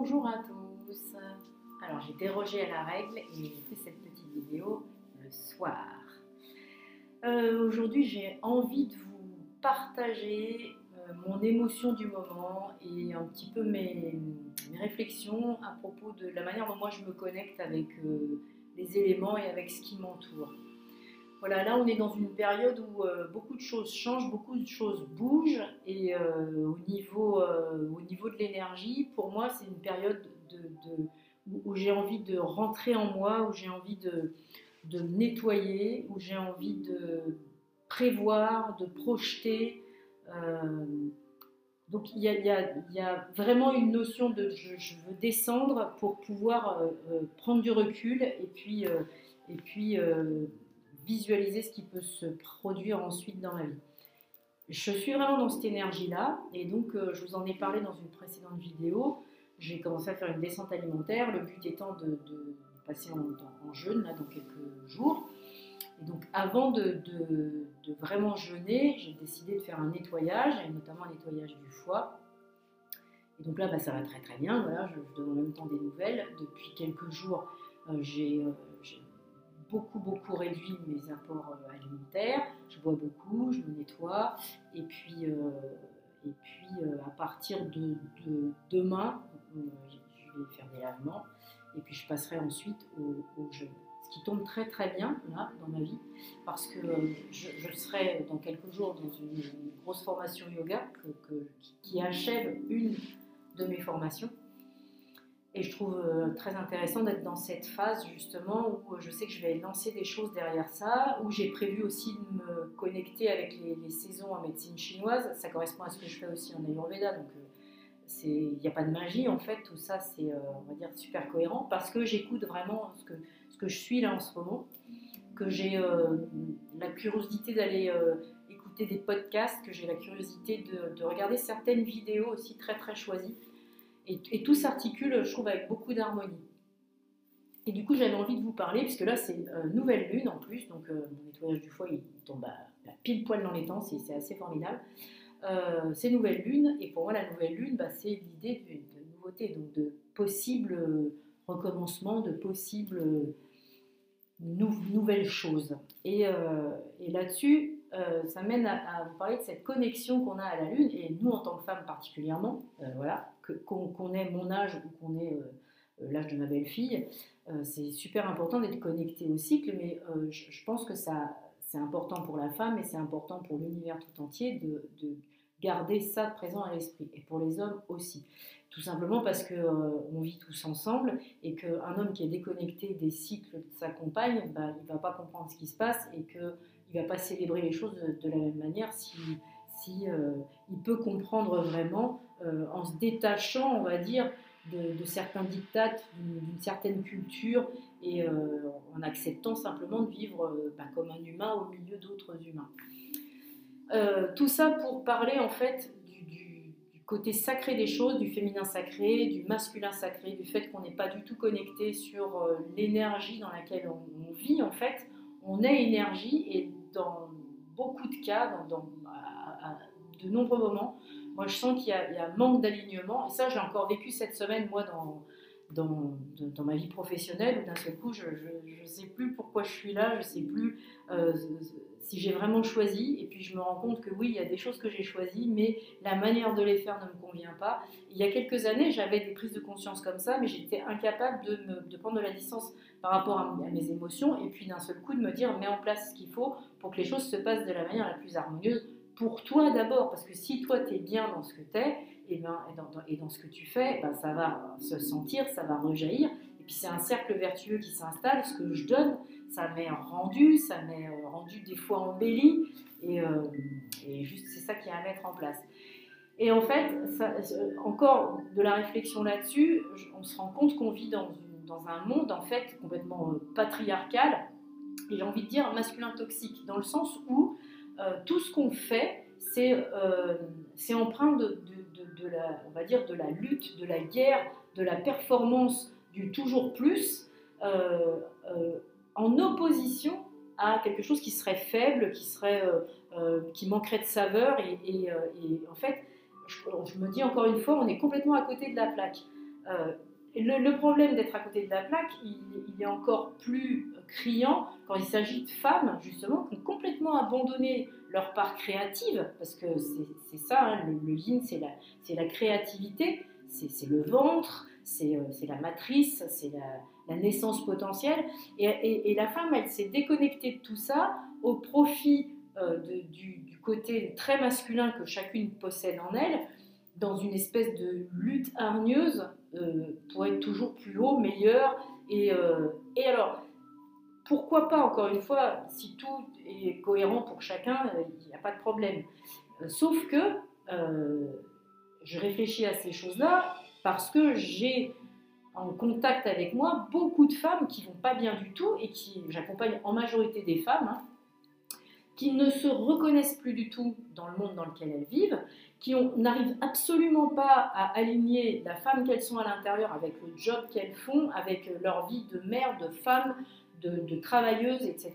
Bonjour à tous. Alors j'ai dérogé à la règle et j'ai fait cette petite vidéo le soir. Euh, aujourd'hui j'ai envie de vous partager euh, mon émotion du moment et un petit peu mes, réflexions à propos de la manière dont moi je me connecte avec euh, les éléments et avec ce qui m'entoure. Voilà, là on est dans une période où euh, beaucoup de choses changent, beaucoup de choses bougent et euh, au, niveau, euh, au niveau de l'énergie, pour moi c'est une période où, j'ai envie de rentrer en moi, où j'ai envie de, de nettoyer, où j'ai envie de prévoir, de projeter. donc il y, a, vraiment une notion de je, je veux descendre pour pouvoir prendre du recul et puis, et puis visualiser ce qui peut se produire ensuite dans ma vie. Je suis vraiment dans cette énergie-là, et donc euh, je vous en ai parlé dans une précédente vidéo. J'ai commencé à faire une descente alimentaire, le but étant de, passer en, jeûne là, dans quelques jours. Et donc avant de, vraiment jeûner, j'ai décidé de faire un nettoyage, et notamment un nettoyage du foie. Et donc là, bah, ça va très très bien. Voilà, je vous donne en même temps des nouvelles. Depuis quelques jours, euh, j'ai euh, beaucoup, beaucoup réduit mes apports euh, alimentaires. Je bois beaucoup, je me nettoie. Et puis, euh, et puis euh, à partir de, demain, je vais faire des lavements. Et puis, je passerai ensuite au, jeûne. Ce qui tombe très, très bien là dans ma vie. Parce que je, serai dans quelques jours dans une, grosse formation yoga qui achève une de mes formations. Et je trouve euh, très intéressant d'être dans cette phase justement où euh, je sais que je vais lancer des choses derrière ça, où j'ai prévu aussi de me connecter avec les, saisons en médecine chinoise. Ça correspond à ce que je fais aussi en Ayurveda, donc euh, il n'y a pas de magie en fait, tout ça c'est on va dire super cohérent parce que j'écoute vraiment ce que, je suis là en ce moment, que j'ai la curiosité d'aller écouter des podcasts, que j'ai la curiosité de regarder certaines vidéos aussi très très choisies et, tout s'articule, je trouve, avec beaucoup d'harmonie. Et du coup, j'avais envie de vous parler, puisque là, c'est une euh, nouvelle lune en plus, donc euh, mon nettoyage du foie, il tombe à, pile poil dans les temps, c'est assez formidable. Euh, c'est nouvelle lune, et pour moi, la nouvelle lune, bah, c'est l'idée de, nouveauté, donc de possibles recommencements, de possibles nouvelles choses. Et, là-dessus, ça mène à, vous parler de cette connexion qu'on a à la lune, et nous, en tant que femmes particulièrement, voilà, qu'on ait mon âge ou qu'on ait euh, euh, l'âge de ma belle-fille, euh, c'est super important d'être connecté au cycle, mais je, pense que ça, c'est important pour la femme et c'est important pour l'univers tout entier de, garder ça présent à l'esprit, et pour les hommes aussi. Tout simplement parce qu'on on vit tous ensemble et qu'un homme qui est déconnecté des cycles de sa compagne, bah, il ne va pas comprendre ce qui se passe et qu'il ne va pas célébrer les choses de, la même manière si, si il peut comprendre vraiment euh, en se détachant, on va dire, de, certains dictats, d'une certaine culture, et euh, en acceptant simplement de vivre euh, bah, comme un humain au milieu d'autres humains. tout ça pour parler en fait du, côté sacré des choses, du féminin sacré, du masculin sacré, du fait qu'on n'est pas du tout connecté sur l'énergie dans laquelle on, vit en fait. On est énergie et dans beaucoup de cas, dans, à de nombreux moments, moi je sens qu'il y, a un manque d'alignement. Et ça, j'ai encore vécu cette semaine, moi, dans, dans, dans ma vie professionnelle, où d'un seul coup, je ne sais plus pourquoi je suis là, je ne sais plus euh, si j'ai vraiment choisi. Et puis je me rends compte que oui, il y a des choses que j'ai choisies, mais la manière de les faire ne me convient pas. Il y a quelques années, j'avais des prises de conscience comme ça, mais j'étais incapable de, de prendre de la distance par rapport à, mes émotions, et puis d'un seul coup de me dire, mets en place ce qu'il faut pour que les choses se passent de la manière la plus harmonieuse pour toi d'abord, parce que si toi tu es bien dans ce que tu es, et, ben, et, dans, et, dans, ce que tu fais, ben, ça va se sentir, ça va rejaillir, et puis c'est un cercle vertueux qui s'installe, ce que je donne, ça m'est rendu, ça m'est euh, rendu des fois embelli, et, euh, et juste c'est ça qui est à mettre en place. Et en fait, encore de la réflexion là-dessus, on se rend compte qu'on vit dans, dans, un monde en fait complètement euh, patriarcal, et j'ai envie de dire masculin toxique, dans le sens où tout ce qu'on fait, c'est euh, empreint de, la, on va dire, de la lutte, de la guerre, de la performance, du toujours plus, euh, en opposition à quelque chose qui serait faible, qui, serait, qui manquerait de saveur. Et, en fait, je, me dis encore une fois, on est complètement à côté de la plaque. Le, problème d'être à côté de la plaque, il, est encore plus criant quand il s'agit de femmes, justement, qui ont complètement abandonné leur part créative, parce que c'est ça, hein, le, yin, c'est la, créativité, c'est le ventre, c'est euh, la matrice, c'est la, naissance potentielle. Et, la femme, elle s'est déconnectée de tout ça au profit euh, du, côté très masculin que chacune possède en elle, dans une espèce de lutte hargneuse euh, pour être toujours plus haut, meilleur. Et, et alors, pourquoi pas, encore une fois, si tout est cohérent pour chacun, euh, il n'y a pas de problème. Euh, sauf que euh, je réfléchis à ces choses-là parce que j'ai en contact avec moi beaucoup de femmes qui vont pas bien du tout et qui, j'accompagne en majorité des femmes, hein, qui ne se reconnaissent plus du tout dans le monde dans lequel elles vivent, qui n'arrivent absolument pas à aligner la femme qu'elles sont à l'intérieur avec le job qu'elles font, avec leur vie de mère, de femme, de, travailleuses, etc.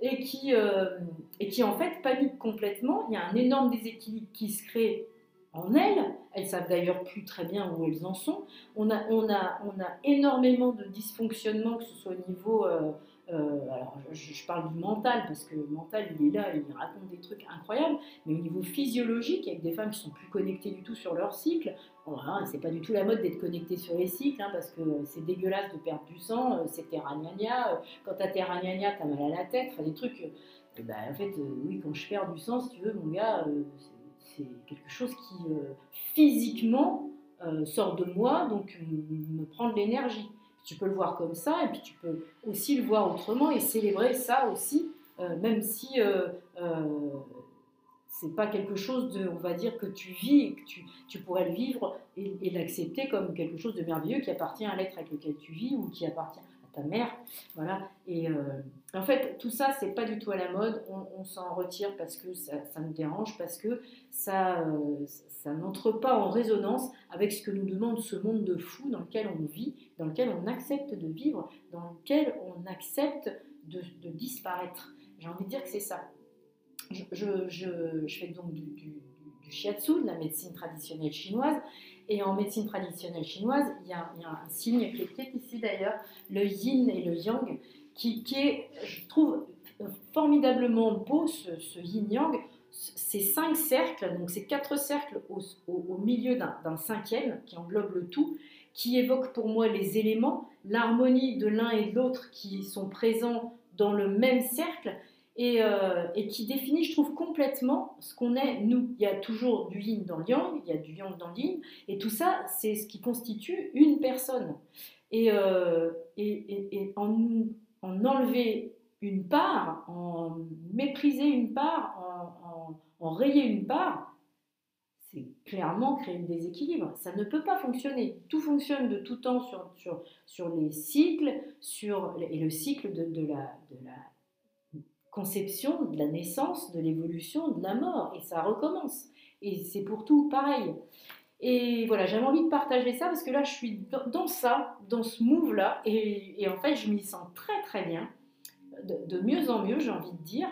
Et qui, euh, et qui en fait paniquent complètement. Il y a un énorme déséquilibre qui se crée en elles. Elles savent d'ailleurs plus très bien où elles en sont. On a, on a, on a énormément de dysfonctionnements, que ce soit au niveau euh, euh, alors, je, parle du mental parce que le mental, il est là, il raconte des trucs incroyables, mais au niveau physiologique, avec des femmes qui sont plus connectées du tout sur leur cycle, hein, c'est pas du tout la mode d'être connecté sur les cycles, hein, parce que c'est dégueulasse de perdre du sang, euh, c'est terragnagna, euh, quand t'as terragnagna, t'as mal à la tête, des trucs. bah, en fait, oui, quand je perds du sang, si tu veux, mon gars, c'est quelque chose qui physiquement sort de moi, donc me prend de l'énergie. Tu peux le voir comme ça, et puis tu peux aussi le voir autrement et célébrer ça aussi, euh, même si euh, euh, c'est pas quelque chose de, on va dire, que tu vis et que tu, tu pourrais le vivre et, et l'accepter comme quelque chose de merveilleux qui appartient à l'être avec lequel tu vis ou qui appartient mère. Voilà. Et euh, en fait, tout ça, c'est pas du tout à la mode. On, s'en retire parce que ça, nous dérange, parce que ça, euh, ça n'entre pas en résonance avec ce que nous demande ce monde de fou dans lequel on vit, dans lequel on accepte de vivre, dans lequel on accepte de, disparaître. J'ai envie de dire que c'est ça. Je, fais donc du, du, du de la médecine traditionnelle chinoise, et en médecine traditionnelle chinoise, il y a, un signe qui est ici d'ailleurs, le yin et le yang, qui, est, je trouve, formidablement beau ce, yin-yang. Ces cinq cercles, donc ces quatre cercles au, milieu d'un cinquième qui englobe le tout, qui évoque pour moi les éléments, l'harmonie de l'un et de l'autre qui sont présents dans le même cercle, euh, et, qui définit, je trouve, complètement ce qu'on est, nous. Il y a toujours du yin dans le yang, il y a du yang dans le yin, et tout ça, c'est ce qui constitue une personne. Et, euh, et, en, en, enlever une part, en mépriser une part, en, en rayer une part, c'est clairement créer un déséquilibre. Ça ne peut pas fonctionner. Tout fonctionne de tout temps sur, sur, sur les cycles, sur, et le cycle de, de, la, de la conception de la naissance, de l'évolution, de la mort, et ça recommence. Et c'est pour tout pareil. Et voilà, j'avais envie de partager ça parce que là, je suis dans ça, dans ce move-là, et, en fait, je m'y sens très très bien, de, mieux en mieux, j'ai envie de dire.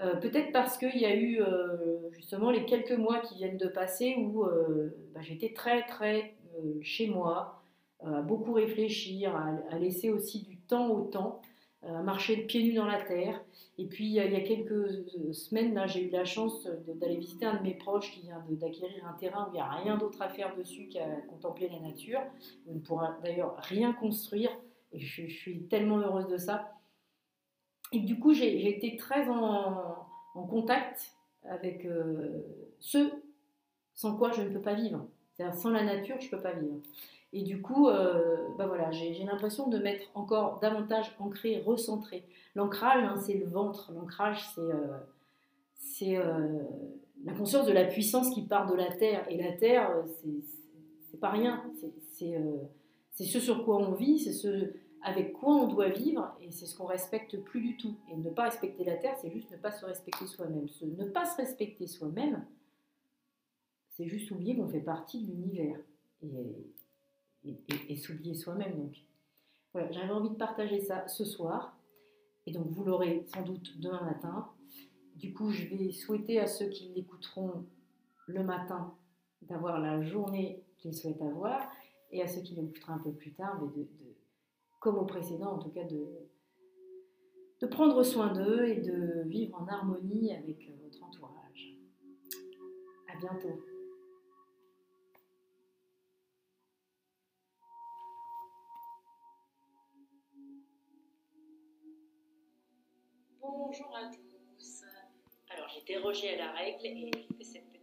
Euh, peut-être parce qu'il y a eu euh, justement les quelques mois qui viennent de passer où euh, bah, j'étais très très chez moi, à beaucoup réfléchir, à, laisser aussi du temps au temps, à marcher pieds nus dans la terre. Et puis il y a quelques semaines, là, j'ai eu la chance d'aller visiter un de mes proches qui vient d'acquérir un terrain où il n'y a rien d'autre à faire dessus qu'à contempler la nature. On ne pourra d'ailleurs rien construire. Et je suis tellement heureuse de ça. Et du coup, j'ai été très en, contact avec euh, ceux sans quoi je ne peux pas vivre. C'est-à-dire sans la nature, je ne peux pas vivre. Et du coup, euh, bah voilà, j'ai l'impression de m'être encore davantage ancré, recentré. L'ancrage, hein, c'est le ventre. L'ancrage, c'est euh, la conscience de la puissance qui part de la terre. Et la terre, c'est pas rien. C'est ce sur quoi on vit, c'est ce avec quoi on doit vivre, et c'est ce qu'on respecte plus du tout. Et ne pas respecter la terre, c'est juste ne pas se respecter soi-même. ne pas se respecter soi-même, c'est juste oublier qu'on fait partie de l'univers et, et, s'oublier soi-même. Donc voilà, j'avais envie de partager ça ce soir, et donc vous l'aurez sans doute demain matin. Du coup, je vais souhaiter à ceux qui l'écouteront le matin d'avoir la journée qu'ils souhaitent avoir, et à ceux qui l'écouteront un peu plus tard, de comme au précédent en tout cas, de, de prendre soin d'eux et de vivre en harmonie avec votre entourage. À bientôt. Bonjour à tous. Alors j'ai dérogé à la règle et je fais cette